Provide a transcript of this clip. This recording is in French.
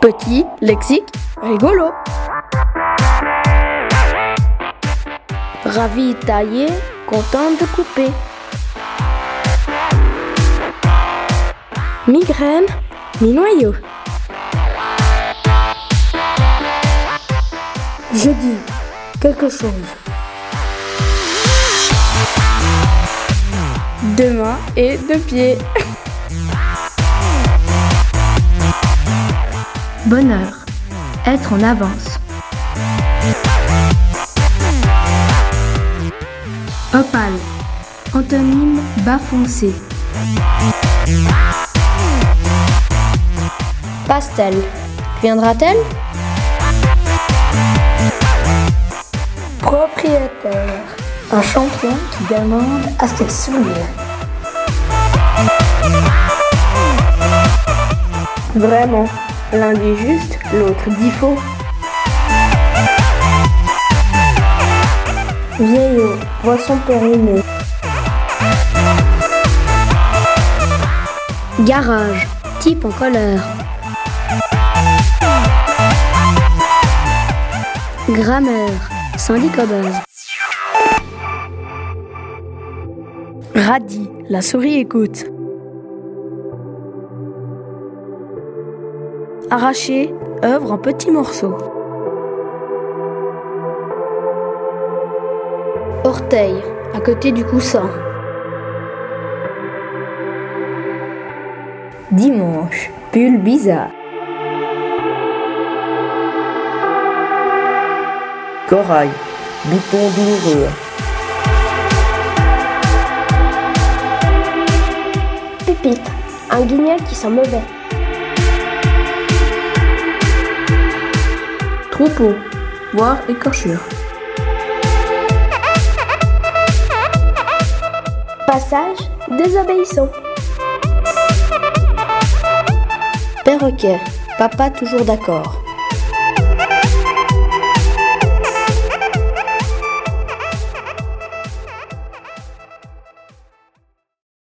Petit, lexique, rigolo. Ravi taillé, content de couper. Migraine, mi-noyau. Je dis quelque chose. Deux mains et deux pieds. Bonheur. Être en avance. Opale. Antonyme bas foncé. Pastel. Viendra-t-elle? Propriétaire. Un champion qui demande à ce qu'elle souligne. Vraiment. L'un dit juste, l'autre dit faux. Vieillot. Poisson périmé. Garage. Type en colère. Grammaire. Syndicobase. Radis. La souris écoute. Arraché, œuvre en petits morceaux. Orteil, à côté du coussin. Dimanche, pull bizarre. Corail, bouton douloureux. Pépite. Un guignol qui sent mauvais. Troupeau, voire écorchure. Passage désobéissant. Perroquet, papa toujours d'accord.